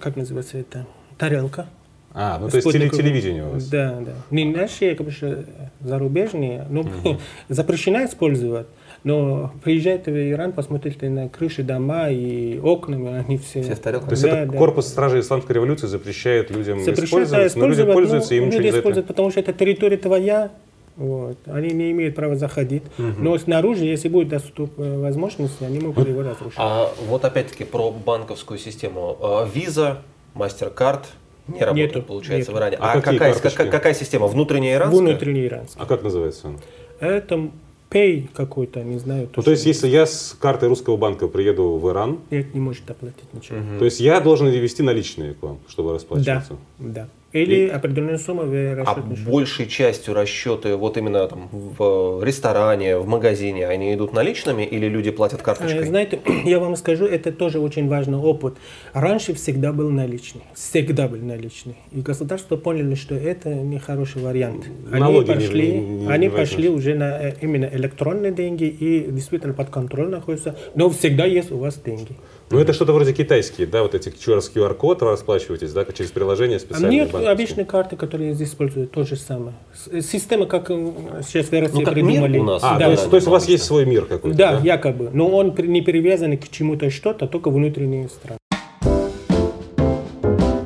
как называется это, тарелка. А, ну то есть теле телевидение у вас? Да, да. Не наши, как бы, зарубежные, но угу. запрещено использовать. Но приезжайте в Иран, посмотрите на крыши дома и окнами, они все... Все в тарелках? То есть да, это да. корпус стражей исламской революции запрещает людям запрещает, использовать, да, но люди пользуются, ну, им ничего не используют, потому что это территория твоя, вот. Они не имеют права заходить. Угу. Но снаружи, если будет доступ э, возможности, они могут его разрушить. А вот опять-таки про банковскую систему. Виза, MasterCard не работает, нету, получается, нету. в Иране. А, а какая, какая, какая система? Внутренняя иранская? Внутренняя иранская. А как называется она? Это Pay какой-то, не знаю. Ну, то есть, если я с картой русского банка приеду в Иран... Нет, не может оплатить ничего. Угу. То есть, я должен вести наличные к вам, чтобы расплачиваться? Да, да. Или и, определенную сумму в расчетный А большей частью расчеты вот именно там в ресторане, в магазине, они идут наличными или люди платят карточкой? Знаете, я вам скажу, это тоже очень важный опыт. Раньше всегда был наличный, всегда был наличный. И государство поняли, что это не хороший вариант. Они Налоги пошли, не, не, они не пошли уже на э, именно электронные деньги и действительно под контролем находятся, но всегда есть у вас деньги. Ну, это что-то вроде китайские, да, вот эти через QR-код расплачиваетесь, да, через приложение специальное. Нет, обычные карты, которые здесь используют, то же самое. Система, как сейчас в России ну, как придумали. Мир у нас. А, да, то, есть, то есть у вас есть свой мир какой-то, да? Да, якобы. Но он не привязан к чему-то что-то, только внутренние страны.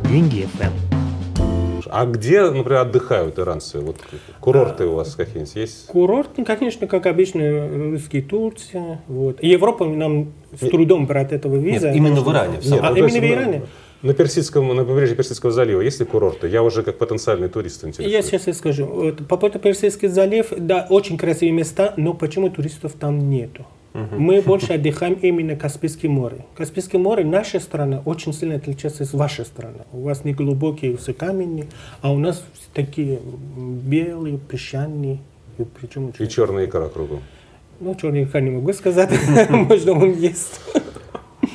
Деньги FM. А где, например, отдыхают иранцы? Вот курорты а, у вас какие-нибудь есть? Курорты, конечно, как обычно, русские Турция. Вот. Европа нам с трудом брать этого виза. Нет, именно в Иране. Нет, а, ну, именно в Иране? На Персидском, на побережье Персидского залива есть ли курорты? Я уже как потенциальный турист интересуюсь. Я сейчас скажу. Вот, по поводу Персидский залив, да, очень красивые места, но почему туристов там нету? Мы больше отдыхаем именно Каспийское море. Каспийское море, наша страна, очень сильно отличается от вашей страны. У вас не глубокие все камни, а у нас такие белые, песчаные. И, причем и черная икра кругом. Ну, черная икра не могу сказать. Может, он есть.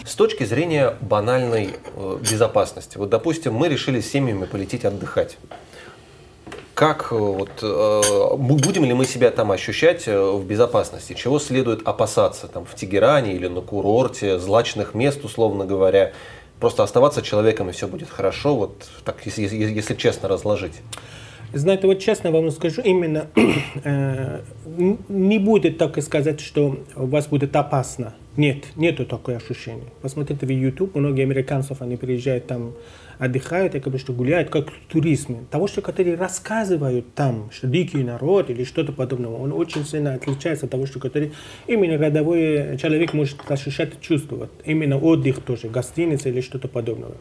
С точки зрения банальной э, безопасности. Вот, допустим, мы решили с семьями полететь отдыхать как э, вот, э, будем ли мы себя там ощущать э, в безопасности? Чего следует опасаться там в Тегеране или на курорте, злачных мест, условно говоря? Просто оставаться человеком и все будет хорошо, вот так, если, если честно разложить. Знаете, вот честно вам скажу, именно э, не будет так сказать, что у вас будет опасно. Нет, нету такое ощущения. Посмотрите в YouTube, многие американцев, они приезжают там отдыхают, как бы что гуляют, как туризм. Того, что которые рассказывают там, что дикий народ или что-то подобное, он очень сильно отличается от того, что который именно рядовой человек может ощущать, чувствовать. Именно отдых тоже, гостиница или что-то подобное.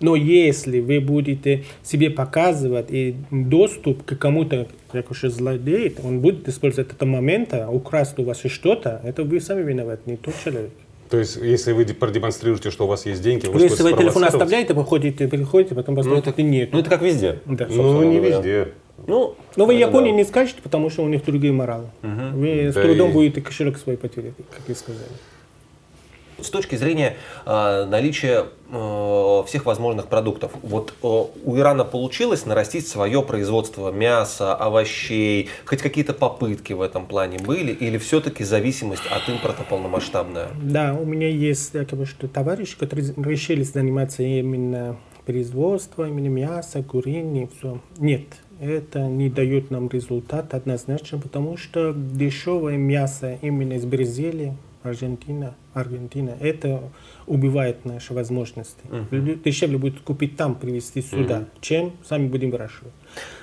Но если вы будете себе показывать и доступ к кому-то, как уж злодей, он будет использовать этот момент, украсть у вас что-то, это вы сами виноваты, не тот человек. То есть, если вы продемонстрируете, что у вас есть деньги, вы Если вы телефон оставляете, вы ходите, приходите, потом посмотрите, ну, нет. Ну, это как везде. Да, ну, не везде. Ну, но вы Японии да. не скажете, потому что у них другие моралы. Угу. Вы да с трудом и... будете кошелек свой потерять, как вы сказали с точки зрения э, наличия э, всех возможных продуктов. Вот э, у Ирана получилось нарастить свое производство мяса, овощей, хоть какие-то попытки в этом плане были, или все-таки зависимость от импорта полномасштабная? Да, у меня есть как бы, что товарищи, которые решили заниматься именно производством, именно мяса, курения, все. Нет, это не дает нам результат однозначно, потому что дешевое мясо именно из Бразилии, Аргентина, Аргентина, это убивает наши возможности. Uh-huh. Дешевле будет купить там, привезти сюда, uh-huh. чем сами будем выращивать.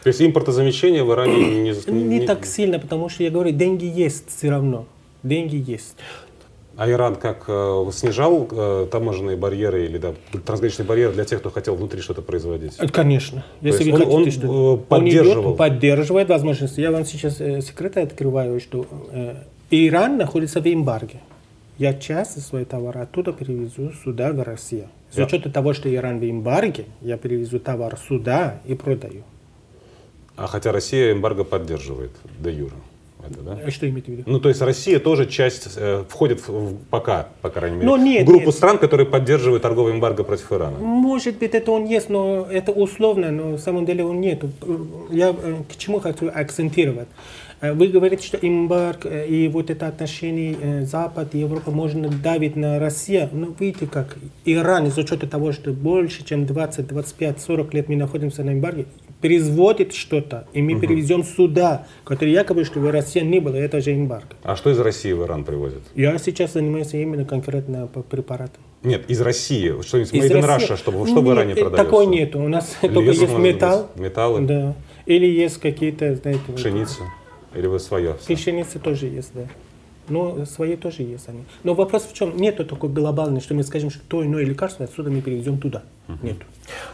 То есть импортозамещение в Иране не, не, не... Так сильно, потому что я говорю, деньги есть все равно. Деньги есть. А Иран как э, снижал э, таможенные барьеры или да, трансграничные барьеры для тех, кто хотел внутри что-то производить? Э, конечно. Если вы он, хотите, он, поддерживал. Он идет, поддерживает возможности. Я вам сейчас секреты открываю, что Иран находится в эмбарге я часть своих товаров оттуда перевезу сюда, в Россию. С yeah. учетом того, что Иран в эмбарге, я перевезу товар сюда и продаю. А хотя Россия эмбарго поддерживает, де юра. Это, да? А что имеете в виду? Ну, то есть Россия тоже часть, э, входит в, пока, по крайней мере, Ну, нет, в группу нет. стран, которые поддерживают торговый эмбарго против Ирана. Может быть, это он есть, но это условно, но на самом деле он нет. Я э, к чему хочу акцентировать? Э, Вы говорите, что эмбарго э, и вот это отношение э, Запад и Европа можно давить на Россию. Но видите, как Иран, из учета того, что больше, чем 20, 25, 40 лет мы находимся на эмбарго, производит что-то, и мы перевезем сюда, который якобы, что в России не было, это же эмбарго. А что из России в Иран привозят? Я сейчас занимаюсь именно конкретно по препаратам. Нет, из России. Что-нибудь Из Made России? Russia, чтобы, что в Нет, Иране продается? Такой нету. У нас только есть металл. металлы? Да. Или есть какие-то, знаете, вот, Пшеница? Или вы свое? пшеницы тоже есть, да. Но свои тоже есть они. Но вопрос в чем? Нету такой глобальный, что мы скажем, что то иное лекарство отсюда мы перевезем туда. Нету.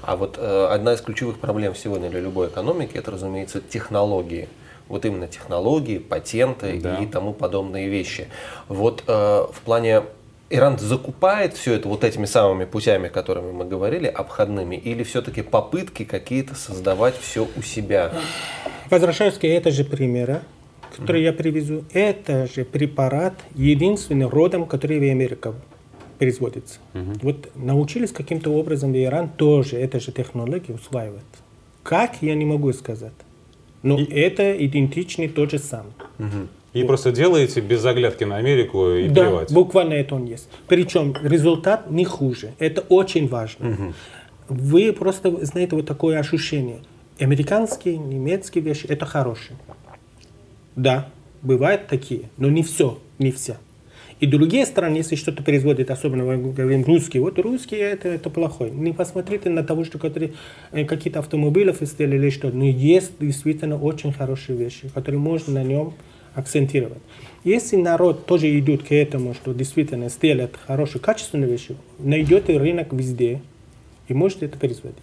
А вот э, одна из ключевых проблем сегодня для любой экономики это, разумеется, технологии. Вот именно технологии, патенты Да. и тому подобные вещи. Вот э, в плане Иран закупает все это вот этими самыми путями, которыми мы говорили, обходными, или все-таки попытки какие-то создавать все у себя? Возвращаюсь к это же примера, который я привезу. Это же препарат единственный родом, который в Америке производится. Вот научились каким-то образом в Иран тоже эту же технологию усваивать. Как, я не могу сказать. Но это идентичный тот же самый. И просто делаете без заглядки на Америку и Да, плевать. буквально это он есть. Причем результат не хуже. Это очень важно. Вы просто знаете вот такое ощущение. Американские, немецкие вещи – это хорошие. Да, бывают такие, но не все, не все. И другие страны, если что-то производят, особенно мы говорим русские, вот русские это, это плохой. Не посмотрите на того, что которые, э, какие-то автомобили сделали что. Но есть действительно очень хорошие вещи, которые можно на нем акцентировать. Если народ тоже идет к этому, что действительно сделает хорошие, качественные вещи, найдете рынок везде и можете это производить.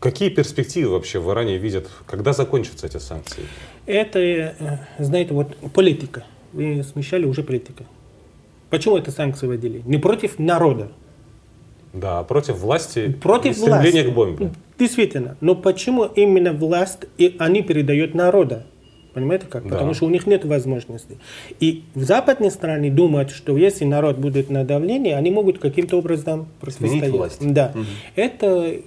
Какие перспективы вообще в Иране видят? Когда закончатся эти санкции? Это, э, знаете, вот политика. Вы смещали уже политика. Почему это санкции вводили? Не против народа, Да, против власти против и стремления власти. к бомбе. Действительно. Но почему именно власть и они передают народа? Понимаете как? Да. Потому что у них нет возможности. И в западной стране думают, что если народ будет на давлении, они могут каким-то образом противостоять. власть. Да. Это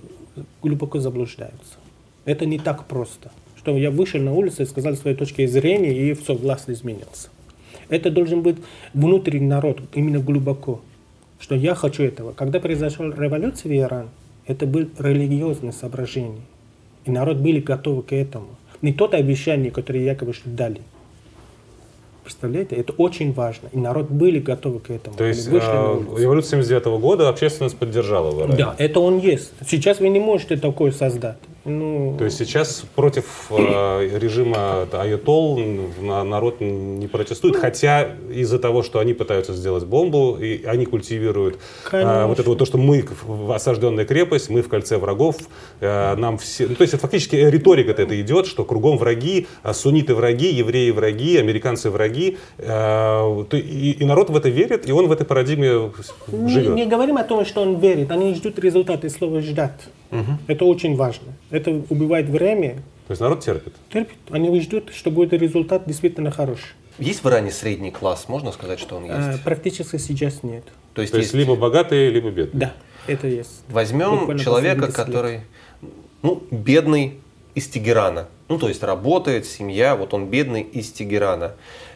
глубоко заблуждаются. Это не так просто. Что я вышел на улицу и сказал своей точки зрения, и все, власть изменился. Это должен быть внутренний народ, именно глубоко. Что я хочу этого. Когда произошла революция в Иран, это был религиозное соображение. И народ были готовы к этому. Не тот обещание, которое якобы дали. Представляете? Это очень важно. И народ были готовы к этому. То есть улицу. революция 79 года общественность поддержала в Иране? Да, это он есть. Сейчас вы не можете такое создать. Ну, То есть сейчас против э, режима Айатол на- народ не протестует, Ну. хотя из-за того, что они пытаются сделать бомбу, и они культивируют э, вот это вот то, что мы осажденная крепость, мы в кольце врагов, э, нам все... Ну, то есть это фактически риторика это идет, что кругом враги, а сунниты враги, евреи враги, американцы враги, э, и, и народ в это верит, и он в этой парадигме не, живет. не говорим о том, что он верит. Они ждут результаты, слово ждать. Это очень важно. Это убивает время. То есть народ терпит. Терпит. Они ждут, что будет результат действительно хороший. Есть в Иране средний класс? Можно сказать, что он А, есть? практически сейчас нет. То есть, То есть есть- либо богатые, либо бедные. Да, это есть. Возьмем Буквально человека, последние 10 лет. который, ну, бедный из Тегерана. Ну, то есть работает, семья, вот он бедный из Тегерана.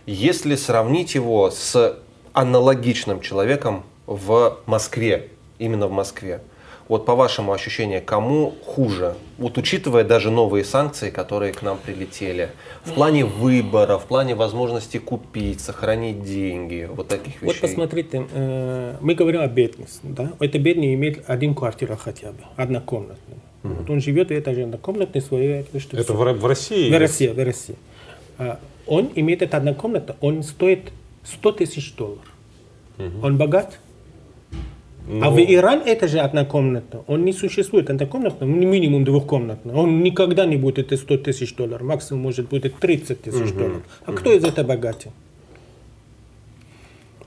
Если сравнить его с аналогичным человеком в Москве, именно в Москве, вот по вашему ощущению, кому хуже? Вот учитывая даже новые санкции, которые к нам прилетели, в плане выбора, в плане возможности купить, сохранить деньги, вот таких Вот вещей. посмотрите, э, мы говорим о бедности. Да? Это бедный имеет один квартира хотя бы, однокомнатную. Вот он живет в этой же однокомнатной своей. что Это в, в России? В России, в России. А, Он имеет эту однокомнату, он стоит 100 тысяч долларов. Он богат? А Ну, в Иран это же одна комната. Он не существует однокомнатная, ну, минимум двухкомнатная. Он никогда не будет это 100 тысяч долларов. Максимум может будет 30 тысяч долларов. А кто из этого богатый?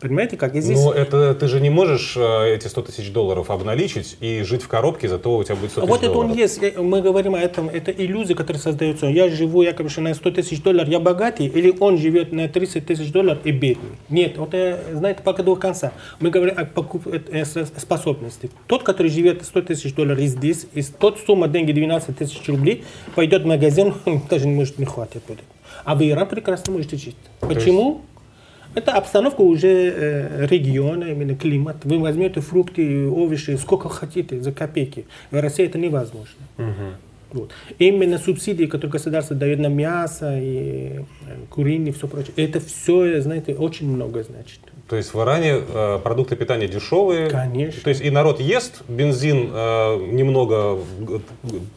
Понимаете, как? И здесь... Но это ты же не можешь э, эти 100 тысяч долларов обналичить и жить в коробке, зато у тебя будет 100 тысяч Вот это долларов. он есть. Мы говорим о этом. Это иллюзия, которая создается. Я живу якобы на 100 тысяч долларов, я богатый, или он живет на 30 тысяч долларов и бедный. Нет, это, знаете, пока до конца. Мы говорим о покуп... Э, э, способности. Тот, который живет 100 тысяч долларов и здесь, и тот сумма деньги 12 тысяч рублей, пойдет в магазин, даже не может не хватит будет. А в Иран прекрасно можете жить. Почему? Это обстановка уже э, региона, именно климат. Вы возьмете фрукты, овощи, сколько хотите, за копейки. В России это невозможно. Угу. Вот. Именно субсидии, которые государство дает на мясо и э, куриные и все прочее, это все, знаете, очень много значит. То есть в Иране э, продукты питания дешевые. Конечно. То есть и народ ест, бензин э, немного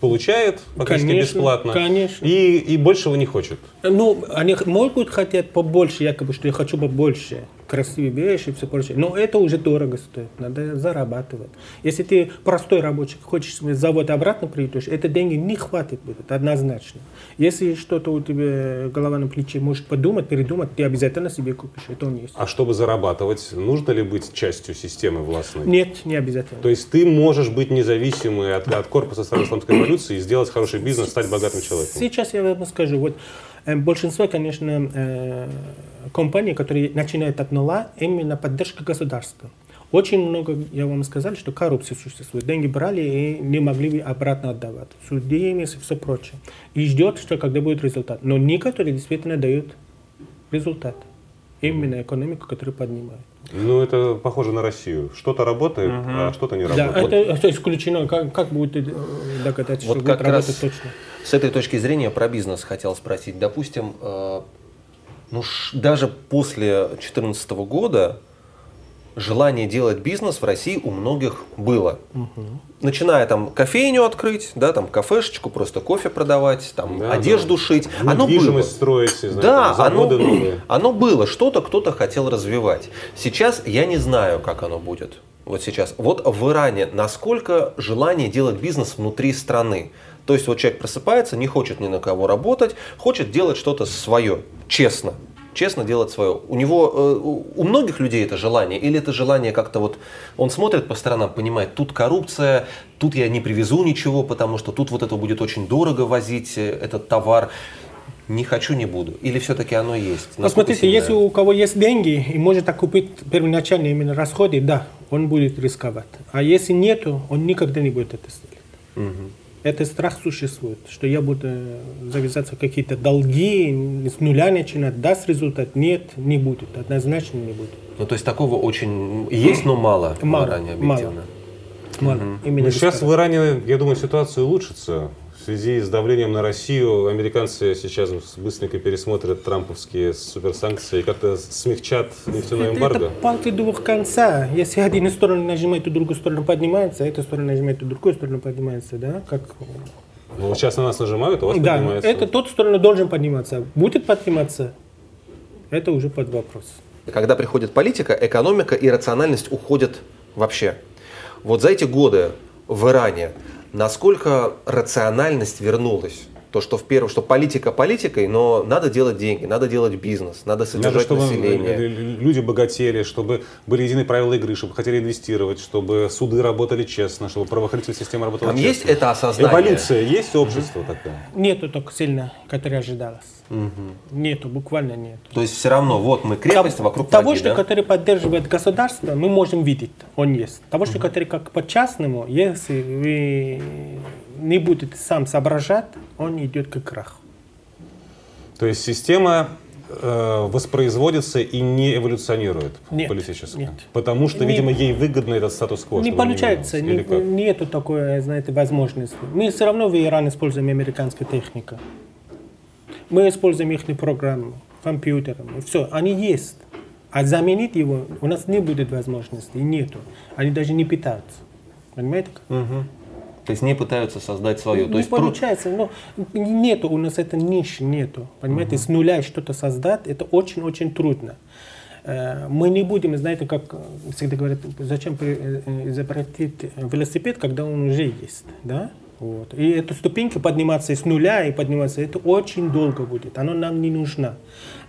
получает, практически конечно, бесплатно. Конечно. И, и большего не хочет. Ну, они могут хотеть побольше, якобы, что я хочу побольше красивые вещи и все прочее. Но это уже дорого стоит, надо зарабатывать. Если ты простой рабочий, хочешь с завода обратно придешь, это деньги не хватит будет, однозначно. Если что-то у тебя голова на плече, может подумать, передумать, ты обязательно себе купишь, это он есть. А чтобы зарабатывать, нужно ли быть частью системы властной? Нет, не обязательно. То есть ты можешь быть независимый от, от корпуса Старой Исламской революции и сделать хороший бизнес, стать богатым человеком? Сейчас я вам скажу, вот большинство, конечно, э, компаний, которые начинают от нуля, именно поддержка государства. Очень много, я вам сказал, что коррупция существует. Деньги брали и не могли обратно отдавать. Судимость и все прочее. И ждет, что когда будет результат. Но некоторые действительно дают результат. Именно экономику, которую поднимают. Ну, это похоже на Россию. Что-то работает, угу. а что-то не работает. Да, это, это исключено. Как, как будет э, догадаться, вот что как будет работать точно? С этой точки зрения про бизнес хотел спросить. Допустим, э, ну, ш, даже после 2014 года желание делать бизнес в России у многих было. Угу. Начиная там кофейню открыть, да, там кафешечку, просто кофе продавать, там да, одежду да. шить. Ну, оно было. строить, знаю, да, там, оно, новые. оно было, что-то кто-то хотел развивать. Сейчас я не знаю, как оно будет. Вот сейчас. Вот в Иране насколько желание делать бизнес внутри страны? То есть вот человек просыпается, не хочет ни на кого работать, хочет делать что-то свое, честно честно делать свое. У него, э, у многих людей это желание, или это желание как-то вот, он смотрит по сторонам, понимает, тут коррупция, тут я не привезу ничего, потому что тут вот это будет очень дорого возить, э, этот товар. Не хочу, не буду. Или все-таки оно есть? Посмотрите, сильно... если у кого есть деньги и может окупить первоначальные именно расходы, да, он будет рисковать. А если нету, он никогда не будет это сделать. Угу этот страх существует, что я буду завязаться какие-то долги, с нуля начинать, даст результат? Нет, не будет, однозначно не будет. Ну, то есть такого очень есть, но мало, мало в Иране, объективно. Мало. мало. Угу. Именно сейчас в Иране, я думаю, ситуация улучшится связи с давлением на Россию американцы сейчас быстренько пересмотрят трамповские суперсанкции и как-то смягчат нефтяной эмбарго? Это палки двух конца. Если один из сторон нажимает, то другую сторону поднимается, а эта сторона нажимает, то другую сторону поднимается, да? Как... Ну, сейчас на нас нажимают, у вас да, поднимается. это тот сторону должен подниматься. Будет подниматься, это уже под вопрос. Когда приходит политика, экономика и рациональность уходят вообще. Вот за эти годы в Иране насколько рациональность вернулась? То, что в первом, что политика политикой, но надо делать деньги, надо делать бизнес, надо содержать надо, чтобы население. Люди богатели, чтобы были единые правила игры, чтобы хотели инвестировать, чтобы суды работали честно, чтобы правоохранительная система работала Там честно. есть это осознание? Эволюция есть общество mm такое? Нету так сильно, которое ожидалось. Угу. Нету, буквально нет. То есть все равно, вот мы крепость Того, вокруг Того, ноги, что да? который поддерживает государство, мы можем видеть, он есть. Того, что который как по-частному, если вы не будете сам соображать, он идет как крах. То есть система э, воспроизводится и не эволюционирует нет, политически? Нет. Потому что, не, видимо, ей выгодно этот статус-кво. Не получается, не, нету такой, знаете, возможности. Мы все равно в Иране используем американскую технику. Мы используем их программы, компьютеры, все, они есть. А заменить его у нас не будет возможности, нету. Они даже не питаются. Понимаете? Угу. То есть не пытаются создать свое. Не То есть получается, но нету у нас этой ниши, нету. Понимаете, угу. с нуля что-то создать, это очень-очень трудно. Э, мы не будем, знаете, как всегда говорят, зачем э, изобретить велосипед, когда он уже есть, да? Вот. И эта ступенька подниматься с нуля и подниматься, это очень долго будет. Оно нам не нужно.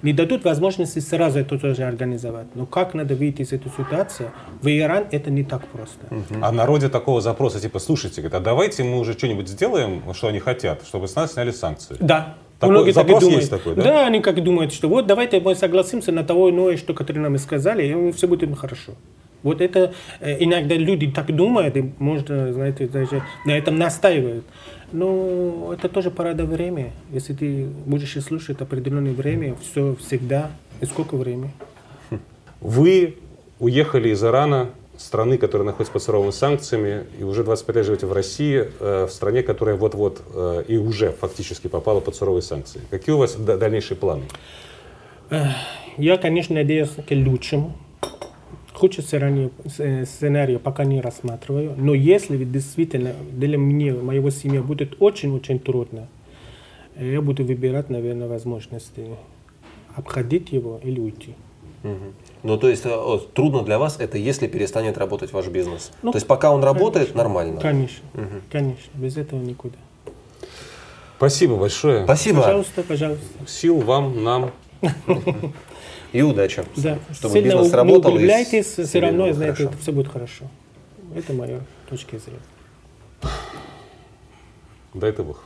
Не дадут возможности сразу это тоже организовать. Но как надо выйти из этой ситуации, в Иран это не так просто. А в народе такого запроса, типа, слушайте, говорит, а давайте мы уже что-нибудь сделаем, что они хотят, чтобы с нас сняли санкции. Да. Такой Многие так и думают. есть такой, да? Да, они как думают, что вот давайте мы согласимся на того иное, что которые нам и сказали, и все будет хорошо. Вот это э, иногда люди так думают, и можно, знаете, даже на этом настаивают. Но это тоже порада время. Если ты будешь слушать определенное время, все всегда. И сколько времени? Вы уехали из Ирана, страны, которая находится под суровыми санкциями, и уже 25 лет живете в России, э, в стране, которая вот-вот э, и уже фактически попала под суровые санкции. Какие у вас дальнейшие планы? Я, конечно, надеюсь к лучшему. Худший сценарий, сценарий пока не рассматриваю. Но если действительно для меня, моего семьи будет очень-очень трудно, э, я буду выбирать, наверное, возможности обходить его или уйти. Ну, то есть, э, трудно для вас это, если перестанет работать ваш бизнес. Ну, то есть, пока он работает, конечно. нормально. Конечно, конечно. Без этого никуда. Спасибо большое. Спасибо Пожалуйста, пожалуйста. Сил вам, нам. и удачи. Да. Чтобы Сильно бизнес не работал и углубляйтесь, с- все равно, знаете, хорошо. это все будет хорошо. Это моя точка зрения. Дай ты Бог.